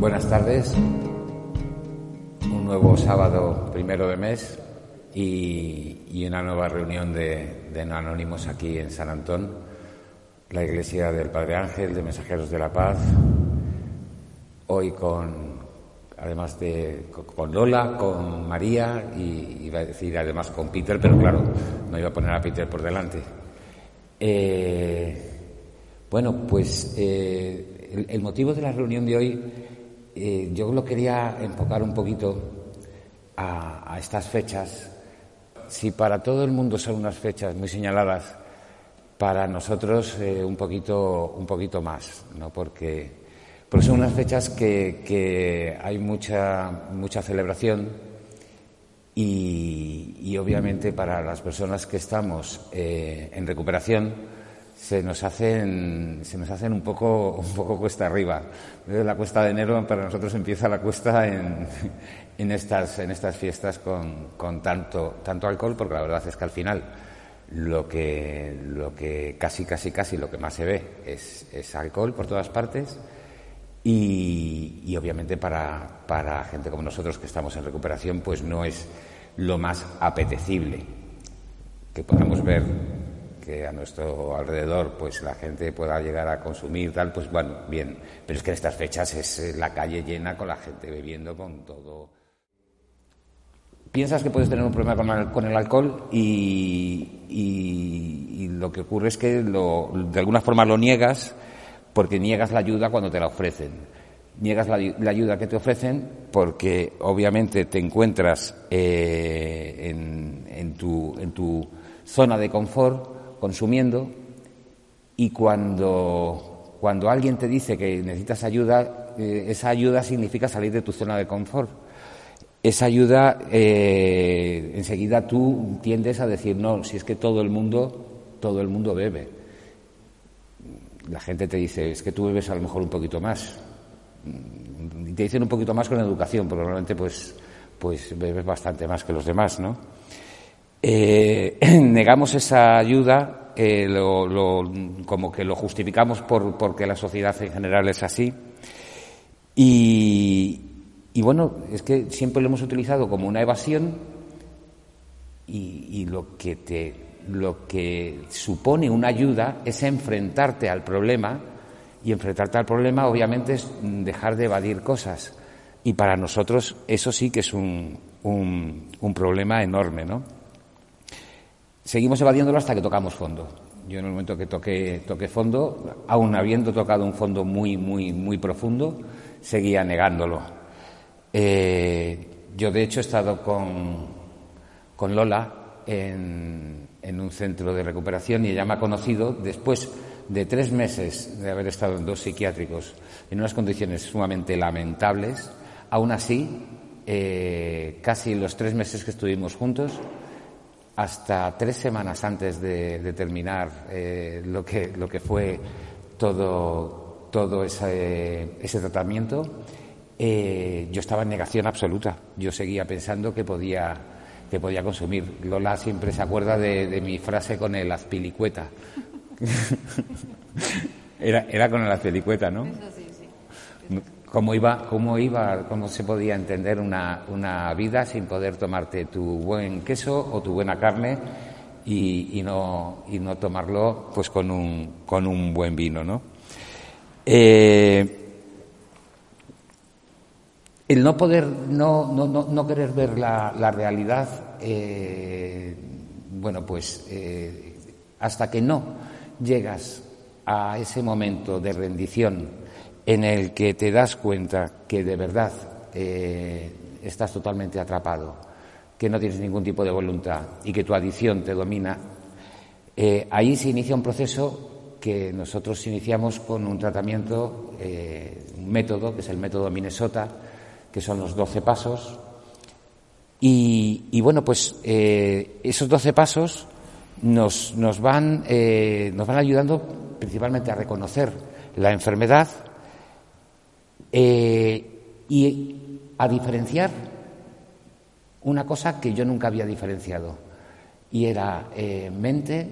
Buenas tardes. Un nuevo sábado primero de mes y, y una nueva reunión de, de anónimos aquí en San Antón, la iglesia del Padre Ángel, de Mensajeros de la Paz. Hoy con, además de con Lola, con María y iba a decir además con Peter, pero claro, no iba a poner a Peter por delante. Eh, bueno, pues eh, el motivo de la reunión de hoy eh, yo lo quería enfocar un poquito a, estas fechas. Si para todo el mundo son unas fechas muy señaladas, para nosotros eh, un poquito un poquito más, ¿no? Porque, porque son unas fechas que, que hay mucha mucha celebración y, y, obviamente para las personas que estamos eh, en recuperación se nos hacen se nos hacen un poco un poco cuesta arriba. La cuesta de enero para nosotros empieza la cuesta en, en estas en estas fiestas con, con tanto tanto alcohol porque la verdad es que al final lo que lo que casi casi casi lo que más se ve es, es alcohol por todas partes y, y obviamente para, para gente como nosotros que estamos en recuperación pues no es lo más apetecible que podamos ver que a nuestro alrededor pues la gente pueda llegar a consumir tal, pues bueno, bien. Pero es que en estas fechas es eh, la calle llena con la gente bebiendo con todo. Piensas que puedes tener un problema con el, alcohol y, lo que ocurre es que lo, de alguna forma lo niegas porque niegas la ayuda cuando te la ofrecen. Niegas la, ayuda que te ofrecen porque obviamente te encuentras eh, en tu zona de confort consumiendo y cuando, cuando alguien te dice que necesitas ayuda, eh, esa ayuda significa salir de tu zona de confort. Esa ayuda, eh, enseguida tú tiendes a decir, no, si es que todo el mundo, todo el mundo bebe. La gente te dice, es que tú bebes a lo mejor un poquito más. Y te dicen un poquito más con educación, pero normalmente pues, pues bebes bastante más que los demás, ¿no? Eh, negamos esa ayuda, lo, lo, como que lo justificamos por, porque la sociedad en general es así. Y, y, bueno, es que siempre lo hemos utilizado como una evasión y, y lo, que te, lo que supone una ayuda es enfrentarte al problema y enfrentarte al problema obviamente es dejar de evadir cosas. Y para nosotros eso sí que es un, un, un problema enorme, ¿no? Seguimos evadiéndolo hasta que tocamos fondo. Yo en el momento que toqué, toqué fondo, aún habiendo tocado un fondo muy, muy, muy profundo, seguía negándolo. Eh, yo, de hecho, he estado con, con Lola en, en, un centro de recuperación y ella me ha conocido después de tres meses de haber estado en dos psiquiátricos en unas condiciones sumamente lamentables. Aún así, eh, casi los tres meses que estuvimos juntos, hasta tres semanas antes de, de terminar eh, lo, que, lo que fue todo, todo ese, tratamiento, eh, yo estaba en negación absoluta. Yo seguía pensando que podía, que podía consumir. Lola siempre se acuerda de, mi frase con el azpilicueta. era, era con el azpilicueta, ¿no? Cómo iba, cómo iba, cómo se podía entender una, una vida sin poder tomarte tu buen queso o tu buena carne y, no, y no tomarlo pues con un, con un buen vino, ¿no? Eh, el no poder, no, no, no, no querer ver la, la realidad, eh, bueno, pues eh, hasta que no llegas a ese momento de rendición en el que te das cuenta que de verdad eh, estás totalmente atrapado, que no tienes ningún tipo de voluntad y que tu adicción te domina, Eh, ahí se inicia un proceso que nosotros iniciamos con un tratamiento, eh, un método, que es el método Minnesota, que son los 12 pasos. Y, bueno, pues eh, esos 12 pasos nos, van ayudando principalmente a reconocer la enfermedad y a diferenciar una cosa que yo nunca había diferenciado, y era eh, mente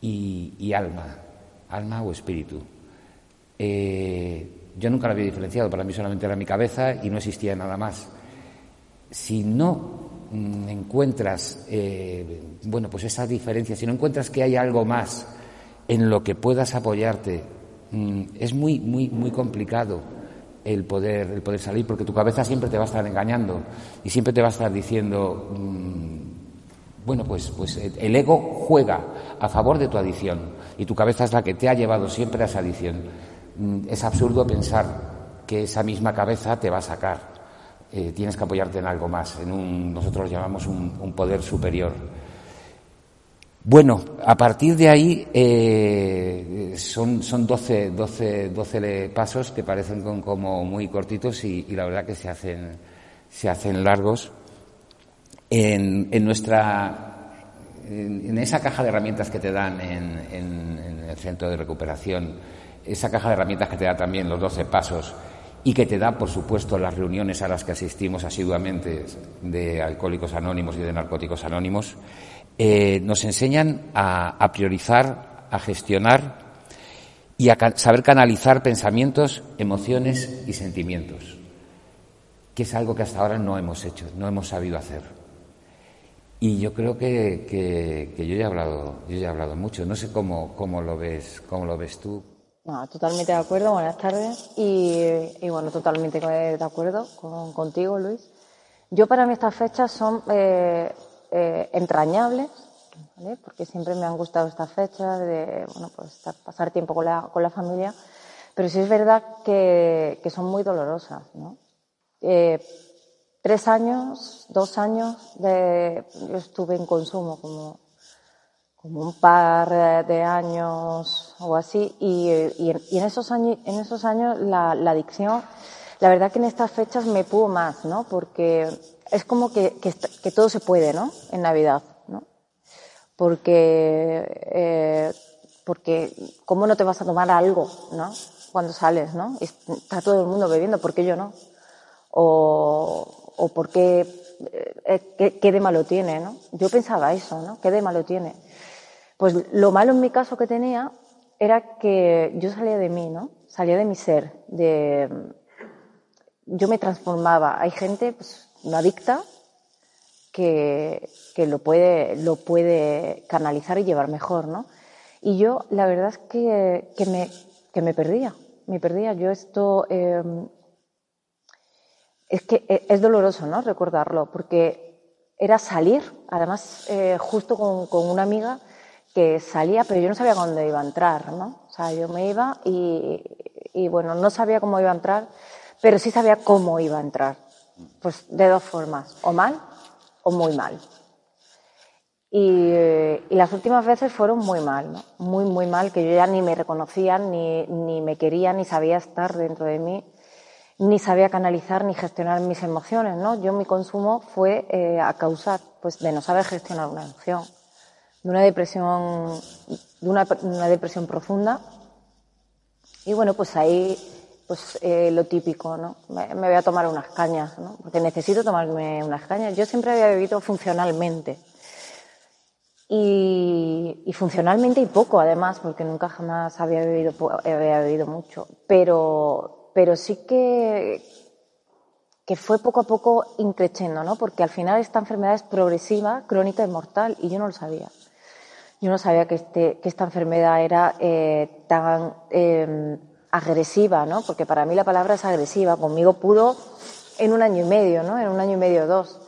y, alma, alma o espíritu. Eh, yo nunca lo había diferenciado, para mí solamente era mi cabeza y no existía nada más. Si no mm, encuentras, eh, bueno, pues esa diferencia, si no encuentras que hay algo más en lo que puedas apoyarte, mm, es muy, muy, muy complicado el poder, el poder salir, porque tu cabeza siempre te va a estar engañando y siempre te va a estar diciendo, mm, bueno, pues, pues el ego juega a favor de tu adicción y tu cabeza es la que te ha llevado siempre a esa adicción. Mm, es absurdo pensar que esa misma cabeza te va a sacar. Eh, tienes que apoyarte en algo más, en un, nosotros llamamos un poder superior. Bueno, a partir de ahí eh, son, son 12, 12, 12 pasos que parecen como muy cortitos y, la verdad que se hacen, se hacen largos. En, en nuestra, en, esa caja de herramientas que te dan en, en, el centro de recuperación, esa caja de herramientas que te da también los 12 pasos y que te da, por supuesto, las reuniones a las que asistimos asiduamente de Alcohólicos Anónimos y de Narcóticos Anónimos, eh, nos enseñan a, priorizar, a gestionar y a saber canalizar pensamientos, emociones y sentimientos, que es algo que hasta ahora no hemos hecho, no hemos sabido hacer. Y yo creo que, yo, ya he hablado, yo ya he hablado mucho. No sé cómo, cómo, lo, ves, cómo lo ves tú. No, totalmente de acuerdo. Buenas tardes. Y, bueno, totalmente de acuerdo contigo, Luis. Yo para mí estas fechas son eh, eh, entrañables, porque siempre me han gustado estas fechas de bueno, pues, pasar tiempo con la, con la familia, pero sí es verdad que, son muy dolorosas. ¿no? Eh, tres años, dos años, de, yo estuve en consumo como, un par de años o así, y, en, esos años, la adicción, la verdad que en estas fechas me pudo más, ¿no? Porque es como que, que, todo se puede, ¿no? En Navidad, ¿no? Porque, eh, porque, ¿cómo no te vas a tomar algo, ¿no? Cuando sales, ¿no? Está todo el mundo bebiendo, ¿por qué yo no? O, o ¿por qué, eh, qué, de malo tiene, ¿no? Yo pensaba eso, ¿no? ¿Qué de malo tiene? Pues lo malo en mi caso que tenía era que yo salía de mí, ¿no? Salía de mi ser, de, yo me transformaba. Hay gente, pues, no adicta que, que lo, puede, lo puede canalizar y llevar mejor, ¿no? Y yo, la verdad es que, que, me, que me perdía, me perdía. Yo esto, em, es que e, es doloroso, ¿no? Recordarlo, porque era salir, además, eh, justo con, con, una amiga que salía, pero yo no sabía cuándo iba a entrar, ¿no? O sea, yo me iba y, y bueno, no sabía cómo iba a entrar, pero sí sabía cómo iba a entrar. Pues de dos formas, o mal o muy mal. Y, las últimas veces fueron muy mal, ¿no? muy, muy mal, que yo ya ni me reconocía, ni, ni me quería, ni sabía estar dentro de mí, ni sabía canalizar ni gestionar mis emociones. ¿no? Yo mi consumo fue eh, a causa pues, de no saber gestionar una emoción, de una depresión, de una, una depresión profunda. Y bueno, pues ahí pues eh, lo típico, ¿no? Me, voy a tomar unas cañas, ¿no? Porque necesito tomarme unas cañas. Yo siempre había bebido funcionalmente. Y, funcionalmente y poco, además, porque nunca jamás había bebido, había bebido mucho. Pero, pero sí que, que fue poco a poco increciendo, ¿no? Porque al final esta enfermedad es progresiva, crónica y mortal, y yo no lo sabía. Yo no sabía que, este, que esta enfermedad era eh, tan eh, agresiva, ¿no? Porque para mí la palabra es agresiva. Conmigo pudo en un año y medio, ¿no? En un año y medio dos.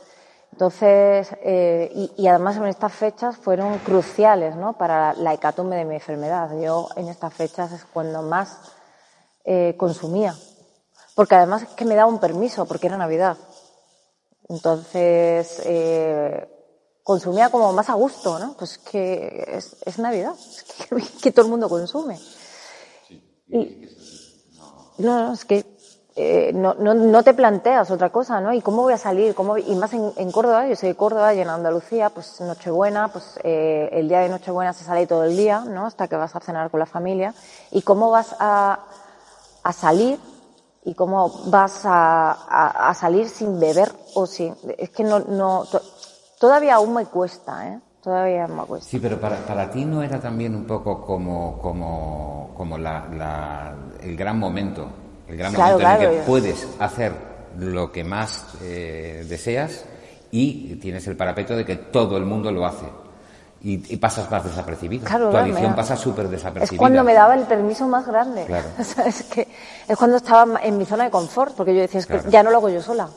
Entonces, eh, y, además en estas fechas fueron cruciales, ¿no? Para la hecatombe de mi enfermedad. Yo en estas fechas es cuando más eh, consumía. Porque además es que me daba un permiso, porque era Navidad. Entonces, eh, consumía como más a gusto, ¿no? Pues que es, es Navidad, es que, que, todo el mundo consume. Y, no, no, es que eh, no, no, no, te planteas otra cosa, ¿no? ¿Y cómo voy a salir? ¿Cómo, y más en, en, Córdoba, yo soy de Córdoba y en Andalucía, pues Nochebuena, pues eh, el día de Nochebuena se sale todo el día, ¿no? Hasta que vas a cenar con la familia. ¿Y cómo vas a, a salir? ¿Y cómo vas a, a, a, salir sin beber o sin...? Es que no, no, todavía aún me cuesta, ¿eh? Todavía me cuesta. Sí, pero para, para ti no era también un poco como, como, como la, la, el gran momento el gran claro, momento claro, en el que puedes hacer lo que más eh, deseas y tienes el parapeto de que todo el mundo lo hace. Y, y pasas más desapercibido. Claro, tu adicción pasa súper desapercibida. Es cuando me daba el permiso más grande. Claro. O sea, es, que es cuando estaba en mi zona de confort, porque yo decía, es que ya no lo hago yo sola.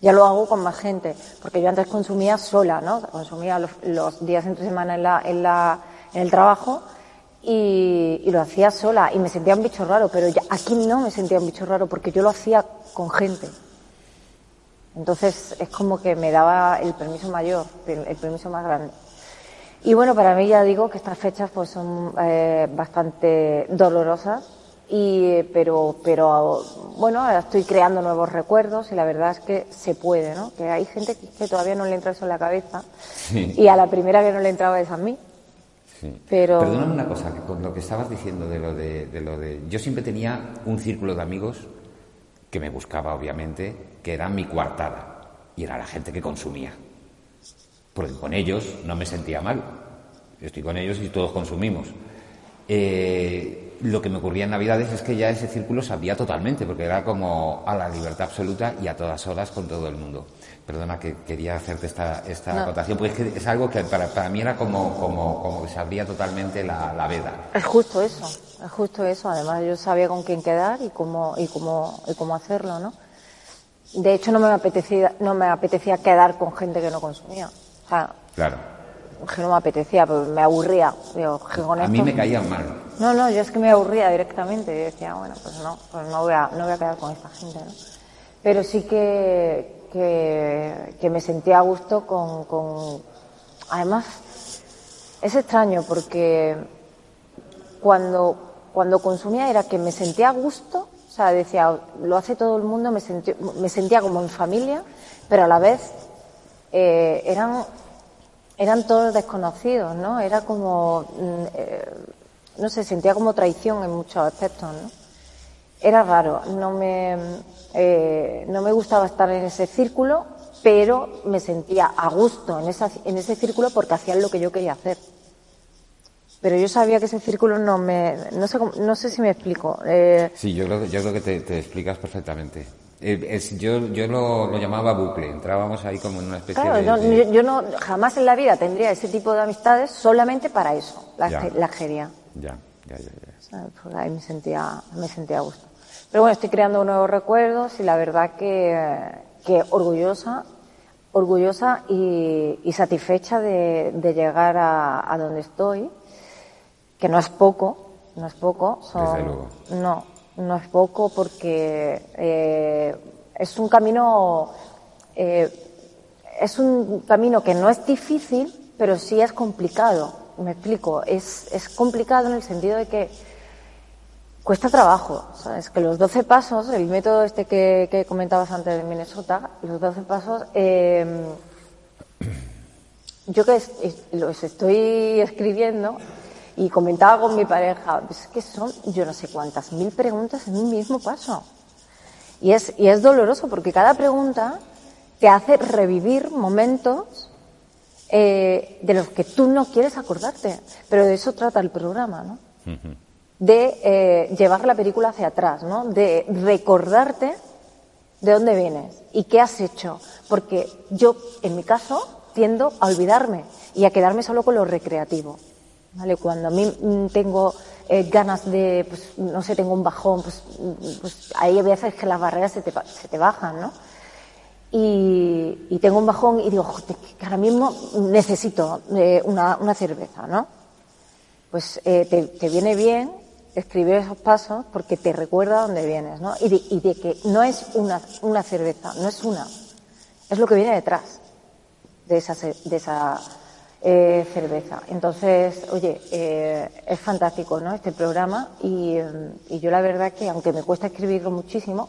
Ya lo hago con más gente. Porque yo antes consumía sola, ¿no? Consumía los, días entre semana en, la, en, la, en el trabajo y, y, lo hacía sola y me sentía un bicho raro, pero ya, aquí no me sentía un bicho raro porque yo lo hacía con gente. Entonces es como que me daba el permiso mayor, el, el permiso más grande. Y bueno, para mí ya digo que estas fechas pues son eh, bastante dolorosas, y, pero, pero bueno, ahora estoy creando nuevos recuerdos y la verdad es que se puede, ¿no? Que hay gente que, todavía no le entra eso en la cabeza Sí. y a la primera que no le entraba es a mí. Sí. Pero... Perdóname una cosa, que con lo que estabas diciendo de lo de, de lo de... Yo siempre tenía un círculo de amigos que me buscaba, obviamente, que eran mi coartada. Y era la gente que consumía. Porque con ellos no me sentía mal. Yo estoy con ellos y todos consumimos. Eh, lo que me ocurría en Navidades es que ya ese círculo se abría totalmente, porque era como a la libertad absoluta y a todas horas con todo el mundo. Perdona que quería hacerte esta, esta No. acotación, porque es, que es algo que para, para mí era como, como, como que se abría totalmente la, la veda. Es justo eso, es justo eso. Además, yo sabía con quién quedar y cómo, y cómo, y cómo hacerlo, ¿no? De hecho, no me apetecía, no me apetecía quedar con gente que no consumía. O sea, Claro. Que no me apetecía, pero me aburría. Digo, que con A mí me caían mal. No, no, yo es que me aburría directamente. Yo decía, bueno, pues no, pues no voy a, no voy a quedar con esta gente, ¿no? Pero sí que, que, que me sentía a gusto con, con, además, es extraño porque cuando, cuando consumía era que me sentía a gusto, o sea, decía, lo hace todo el mundo, me, sentí- me sentía como en familia, pero a la vez eh, eran, eran todos desconocidos, ¿no? Era como, mm, eh, no sé, sentía como traición en muchos aspectos, ¿no? Era raro, no me, eh, no me gustaba estar en ese círculo, pero me sentía a gusto en, esa, en ese círculo porque hacían lo que yo quería hacer. Pero yo sabía que ese círculo no me, no sé, no sé si me explico. Eh, Sí, yo creo, que- yo creo que te explicas perfectamente. Eh, es- yo yo lo, lo llamaba bucle. Entrábamos ahí como en una especie claro, de... no, de- yo, yo no, jamás en la vida tendría ese tipo de amistades solamente para eso, la, Ya. la quería. Ya, ya, ya, ya. Pues ahí me sentía, me sentía a gusto. Pero bueno, estoy creando nuevos recuerdos y la verdad que, que orgullosa, orgullosa y, y satisfecha de, de llegar a, a donde estoy, que no es poco, no es poco, son, Desde luego. no, no es poco porque eh, es un camino, eh, es un camino que no es difícil, pero sí es complicado. Me explico, es, es complicado en el sentido de que cuesta trabajo, ¿sabes? Que los 12 pasos, el método este que, que comentabas antes de Minnesota, los 12 pasos, eh, yo que los estoy escribiendo y comentaba con mi pareja, es que son yo no sé cuántas mil preguntas en un mismo paso. Y es, y es doloroso porque cada pregunta te hace revivir momentos eh, de los que tú no quieres acordarte. Pero de eso trata el programa, ¿no? De eh, llevar la película hacia atrás, ¿no? De recordarte de dónde vienes y qué has hecho. Porque yo, en mi caso, tiendo a olvidarme y a quedarme solo con lo recreativo. ¿Vale? Cuando a mí mm, tengo eh, ganas de, pues, no sé, tengo un bajón, pues, pues ahí hay veces que las barreras se te, se te bajan, ¿no? Y, y tengo un bajón y digo, "Joder, que ahora mismo necesito eh, una, una cerveza, ¿no? Pues eh, te, te viene bien escribir esos pasos porque te recuerda dónde vienes, ¿no? Y de, y de que no es una, una cerveza, no es una, es lo que viene detrás. de esa, de esa eh, cerveza. Entonces, oye, eh, es fantástico, ¿no? Este programa y, y yo la verdad que aunque me cuesta escribirlo muchísimo,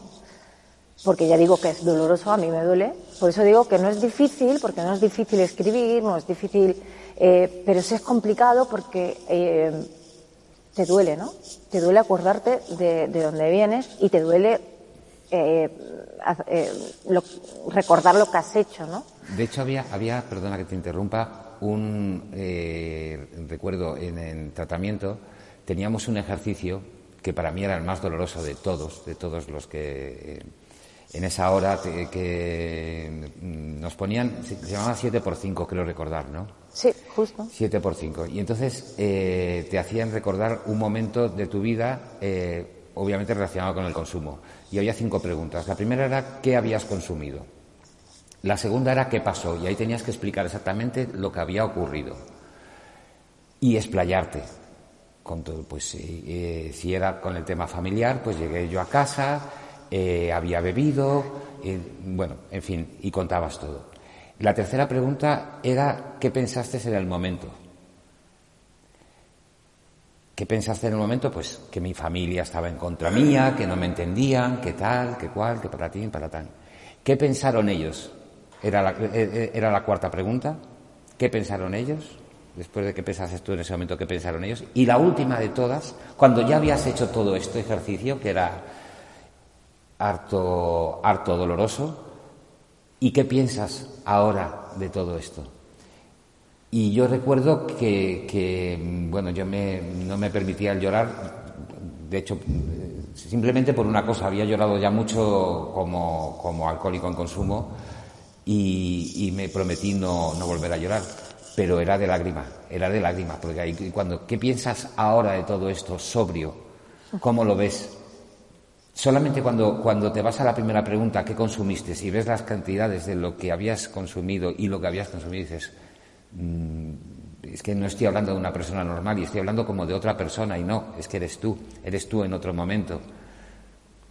porque ya digo que es doloroso, a mí me duele. Por eso digo que no es difícil, porque no es difícil escribir, no es difícil, eh, pero sí es complicado porque eh, te duele, ¿no? Te duele acordarte de, de dónde vienes y te duele eh, recordar lo que has hecho, ¿no? De hecho, había, había perdona que te interrumpa, un recuerdo en el tratamiento, teníamos un ejercicio que para mí era el más doloroso de todos, de todos los que en esa hora que nos ponían, se, llamaba 7 por 5 creo recordar, ¿no? Sí, justo. 7 por 5 Y entonces eh, te hacían recordar un momento de tu vida, eh, obviamente relacionado con el consumo. Y había cinco preguntas. La primera era ¿qué habías consumido? La segunda era ¿qué pasó? Y ahí tenías que explicar exactamente lo que había ocurrido. Y explayarte. Con todo, pues eh, si era con el tema familiar, pues llegué yo a casa, eh, había bebido, eh, bueno, en fin, y contabas todo. La tercera pregunta era ¿qué pensaste en el momento? ¿Qué pensaste en el momento? Pues que mi familia estaba en contra mía, que no me entendían, que tal, que cual, que para ti, para tal. ¿Qué pensaron ellos? Era la, eh, era la cuarta pregunta. ¿Qué pensaron ellos? Después de que pensaste tú en ese momento, ¿qué pensaron ellos? Y la última de todas, cuando ya habías hecho todo este ejercicio, que era harto, harto doloroso. ¿Y qué piensas ahora de todo esto? Y yo recuerdo que, bueno, yo me, no me permitía llorar, de hecho, simplemente por una cosa, había llorado ya mucho como, como alcohólico en consumo y, me prometí no, no, volver a llorar, pero era de lágrima, era de lágrima, porque ahí, cuando, ¿qué piensas ahora de todo esto, sobrio? ¿Cómo lo ves? Solamente cuando, cuando te vas a la primera pregunta, ¿qué consumiste? Si ves las cantidades de lo que habías consumido y lo que habías consumido, dices, mm, es que no estoy hablando de una persona normal y estoy hablando como de otra persona y no, es que eres tú, eres tú en otro momento.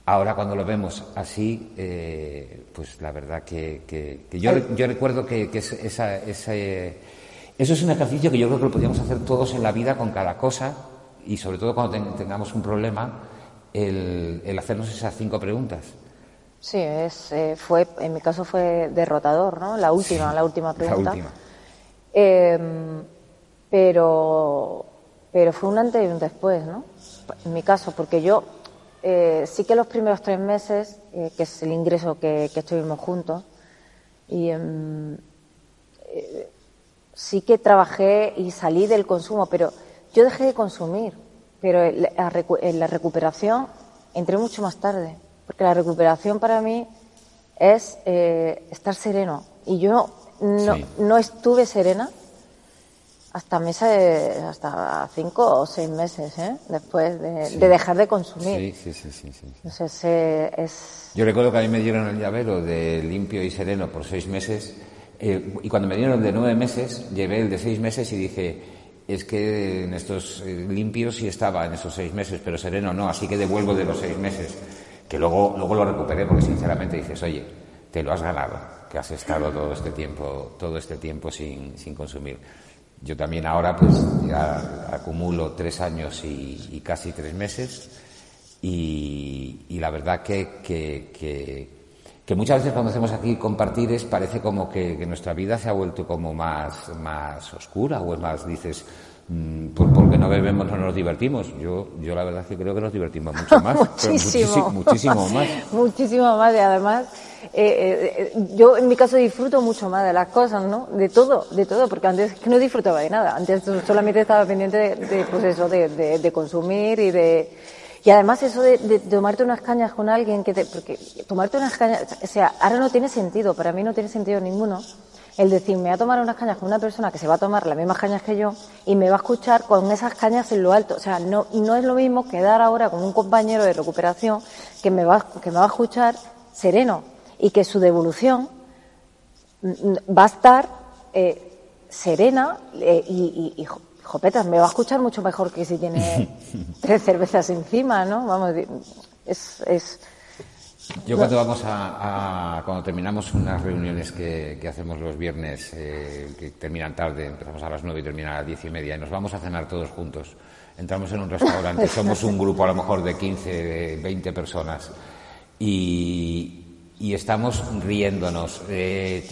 Ahora cuando lo vemos así, eh, pues la verdad que, yo, yo, recuerdo que, esa, eso es un ejercicio que yo creo que lo podríamos hacer todos en la vida con cada cosa y sobre todo cuando tengamos un problema el, hacernos esas cinco preguntas. Sí, es, eh, fue, en mi caso fue derrotador, ¿no? La última, la última pregunta. Em, pero, pero fue un antes y un después, ¿no? En mi caso, porque yo eh, sí que los primeros tres meses, eh, que es el ingreso que, estuvimos juntos, y em, sí que trabajé y salí del consumo, pero yo dejé de consumir pero en la recuperación entré mucho más tarde, porque la recuperación para mí es eh, estar sereno. Y yo no, no estuve serena hasta meses, hasta cinco o seis meses, ¿eh? después de, dejar de consumir. Sí, sí, sí, sí. Entonces, eh, es... Yo recuerdo que a mí me dieron el llavero de limpio y sereno por seis meses, y cuando me dieron de nueve meses, llevé el de seis meses y dije, es que en estos eh, limpios sí estaba en esos seis meses, pero sereno no, así que devuelvo de los seis meses, que luego, luego lo recuperé porque sinceramente dices, oye, te lo has ganado, que has estado todo este tiempo, todo este tiempo sin, sin consumir. Yo también ahora pues ya acumulo tres años y, casi tres meses y, la verdad que, que, que, muchas veces cuando hacemos aquí compartir es parece como que, nuestra vida se ha vuelto como más, más oscura o es más, dices, Mm, pues porque no bebemos no nos divertimos. Yo, yo la verdad que creo que nos divertimos mucho más. muchísimo. muchísimo más. muchísimo más y además eh, eh, yo en mi caso disfruto mucho más de las cosas, ¿no? De todo, de todo, porque antes no disfrutaba de nada. Antes solamente estaba pendiente de, pues eso, de, de, consumir y de y además eso de, de, tomarte unas cañas con alguien que te, porque tomarte unas cañas, o sea, ahora no tiene sentido, para mí no tiene sentido ninguno el decir, me voy a tomar unas cañas con una persona que se va a tomar las mismas cañas que yo y me va a escuchar con esas cañas en lo alto. O sea, no, no es lo mismo quedar ahora con un compañero de recuperación que me va, que me va a escuchar sereno y que su devolución va a estar eh, serena eh, y, y, jopetas, me va a escuchar mucho mejor que si tiene tres cervezas encima, ¿no? Vamos, es, es Yo cuando vamos a, cuando terminamos unas reuniones que, hacemos los viernes, eh, que terminan tarde, empezamos a las nueve y terminan a las diez y media, y nos vamos a cenar todos juntos. Entramos en un restaurante, somos un grupo a lo mejor de 15, 20 personas, y, y estamos riéndonos, eh,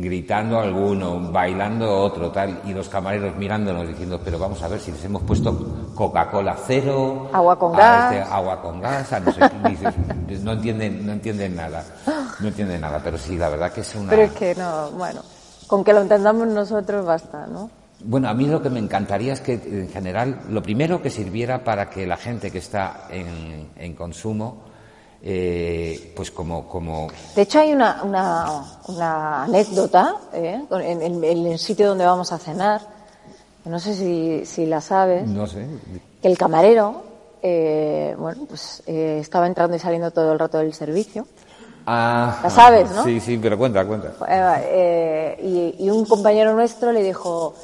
gritando alguno, bailando otro, tal, y los camareros mirándonos diciendo, pero vamos a ver si les hemos puesto Coca-Cola cero, agua con gas, este, agua con gas, no sé no entienden, no entienden nada, no entienden nada, pero sí, la verdad que es una. Pero es que no, bueno, con que lo entendamos nosotros basta, ¿no? Bueno, a mí lo que me encantaría es que, en general, lo primero que sirviera para que la gente que está en, en consumo eh, pues como, como... De hecho hay una, una, anécdota ¿eh? en, el sitio donde vamos a cenar, no sé si, si la sabes, no sé. que el camarero eh, bueno, pues estaba entrando y saliendo todo el rato del servicio. Ah, la sabes, ¿no? Sí, sí, pero cuenta, cuenta. y, y un compañero nuestro le dijo,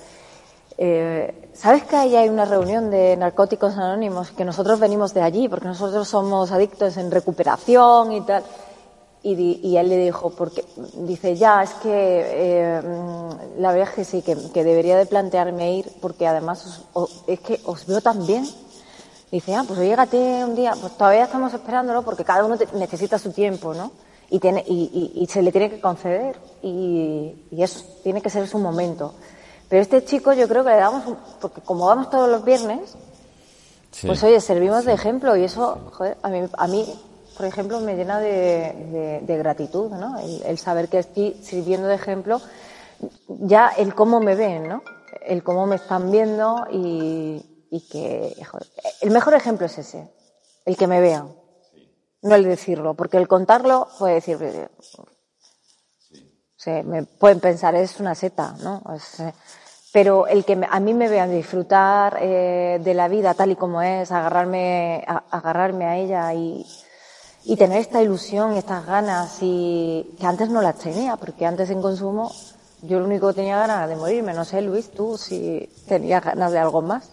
eh, ¿Sabes que ahí hay una reunión de narcóticos anónimos? Que nosotros venimos de allí, porque nosotros somos adictos en recuperación y tal. Y, él le dijo, porque dice, ya, es que eh, la verdad es que sí, que, debería de plantearme ir, porque además es que os veo tan bien. Dice, ah, pues llégate un día, pues todavía estamos esperándolo, porque cada uno necesita su tiempo, ¿no? Y, tiene, y, se le tiene que conceder, y, eso tiene que ser su momento. Pero este chico yo creo que le damos, porque como vamos todos los viernes, pues oye, servimos de ejemplo y eso, joder, a mí, a mí por ejemplo, me llena de, gratitud, ¿no? El, saber que estoy sirviendo de ejemplo, ya el cómo me ven, ¿no? El cómo me están viendo y, que, joder, el mejor ejemplo es ese, el que me vean, no el decirlo, porque el contarlo puede decir, se me pueden pensar es una seta, ¿no? Eh, pero el que a mí me vean disfrutar eh, de la vida tal y como es, agarrarme agarrarme a ella y, y tener esta ilusión, estas ganas y que antes no las tenía, porque antes en consumo yo lo único que tenía ganas de morirme. No sé, Luis, tú si tenías ganas de algo más.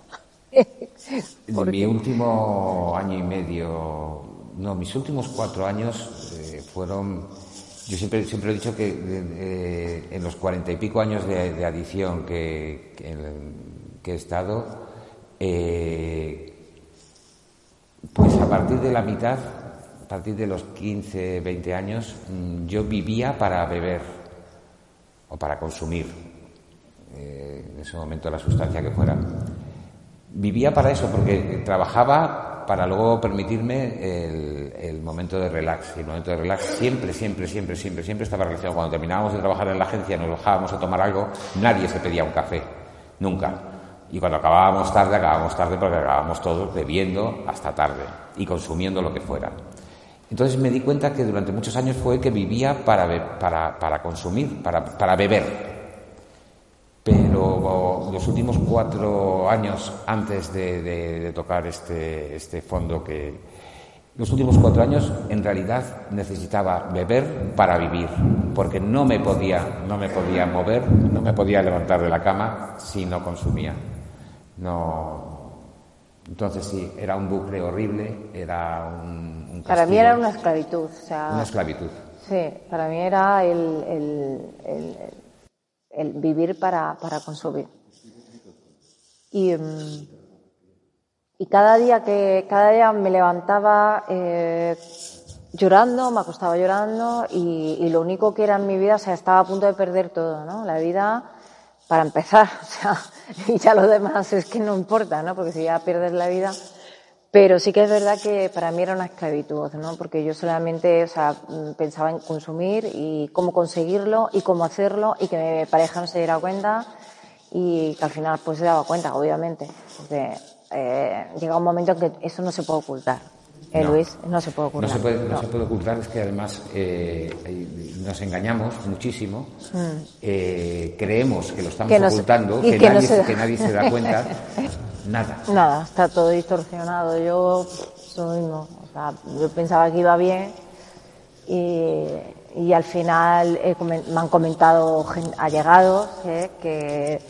En mi último año y medio, no, mis últimos cuatro años eh, fueron yo siempre, siempre he dicho que eh, en los cuarenta y pico años de, adición que, he estado, eh, pues a partir de la mitad, a partir de los 15, 20 años, mm, yo vivía para beber o para consumir, eh, en ese momento la sustancia que fuera. Vivía para eso, porque trabajaba para luego permitirme el, momento de relax. El momento de relax siempre, siempre, siempre, siempre, siempre estaba relacionado. Cuando terminábamos de trabajar en la agencia, nos bajábamos a tomar algo, nadie se pedía un café, nunca. Y cuando acabábamos tarde, acabábamos tarde porque acabábamos todos bebiendo hasta tarde y consumiendo lo que fuera. Entonces me di cuenta que durante muchos años fue que vivía para, para, para consumir, para, para beber, pero los últimos cuatro años antes de, tocar este, este, fondo que los últimos cuatro años en realidad necesitaba beber para vivir porque no me podía no me podía mover no me podía levantar de la cama si no consumía. No entonces sí era un bucle horrible era un, para mí era una esclavitud una esclavitud. sí para mí era el el vivir para, para consumir. Y, mm, y, cada día que cada día me levantaba eh, llorando, me acostaba llorando y, lo único que era en mi vida, o sea, estaba a punto de perder todo, ¿no? La vida para empezar, o sea, y ya lo demás es que no importa, ¿no? Porque si ya pierdes la vida, pero sí que es verdad que para mí era una esclavitud, ¿no? Porque yo solamente, o sea, pensaba en consumir y cómo conseguirlo y cómo hacerlo y que mi pareja no se diera cuenta y que al final pues se daba cuenta, obviamente. Porque eh, llega un momento en que eso no se puede ocultar. Eh, Luis, no se puede ocultar. No se puede, no. Se puede ocultar, es que además eh, nos engañamos muchísimo, mm. eh, creemos que lo estamos ocultando, que, nadie, que nadie se da cuenta. Nada. Nada, está todo distorsionado. Yo, mismo. yo pensaba que iba bien y, al final me han comentado allegados ¿eh? que,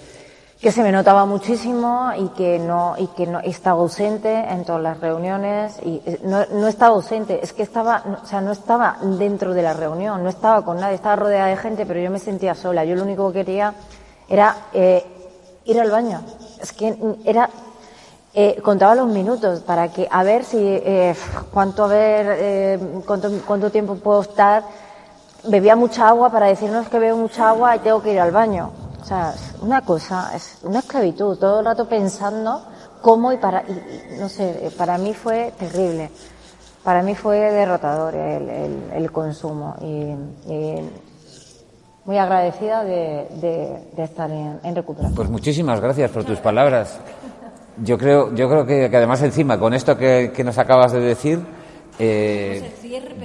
que se me notaba muchísimo y que no y que no estaba ausente en todas las reuniones y eh, no, no estaba ausente es que estaba o sea no estaba dentro de la reunión no estaba con nadie estaba rodeada de gente pero yo me sentía sola yo lo único que quería era eh, ir al baño es que era eh, contaba los minutos para que a ver si eh, cuánto a ver eh, cuánto, cuánto tiempo puedo estar bebía mucha agua para decirnos que bebo mucha agua y tengo que ir al baño o sea, una cosa, es una esclavitud, todo el rato pensando cómo y para, y, no sé, para mí fue terrible. Para mí fue derrotador el, el, el consumo y, y, muy agradecida de, de, de estar en, recuperación. Pues muchísimas gracias por tus palabras. Yo creo, yo creo que, que además encima con esto que, que nos acabas de decir, eh,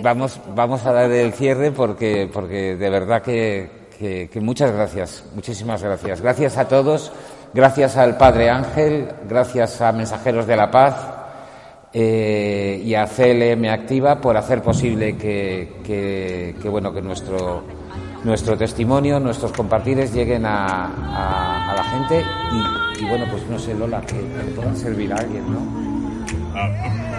vamos, vamos a dar el cierre porque, porque de verdad que, que, que, muchas gracias, muchísimas gracias. Gracias a todos, gracias al Padre Ángel, gracias a Mensajeros de la Paz eh, y a CLM Activa por hacer posible que, que, que, bueno, que nuestro, nuestro testimonio, nuestros compartires lleguen a, a, la gente y, y, bueno, pues no sé, Lola, que, puedan servir a alguien, ¿no?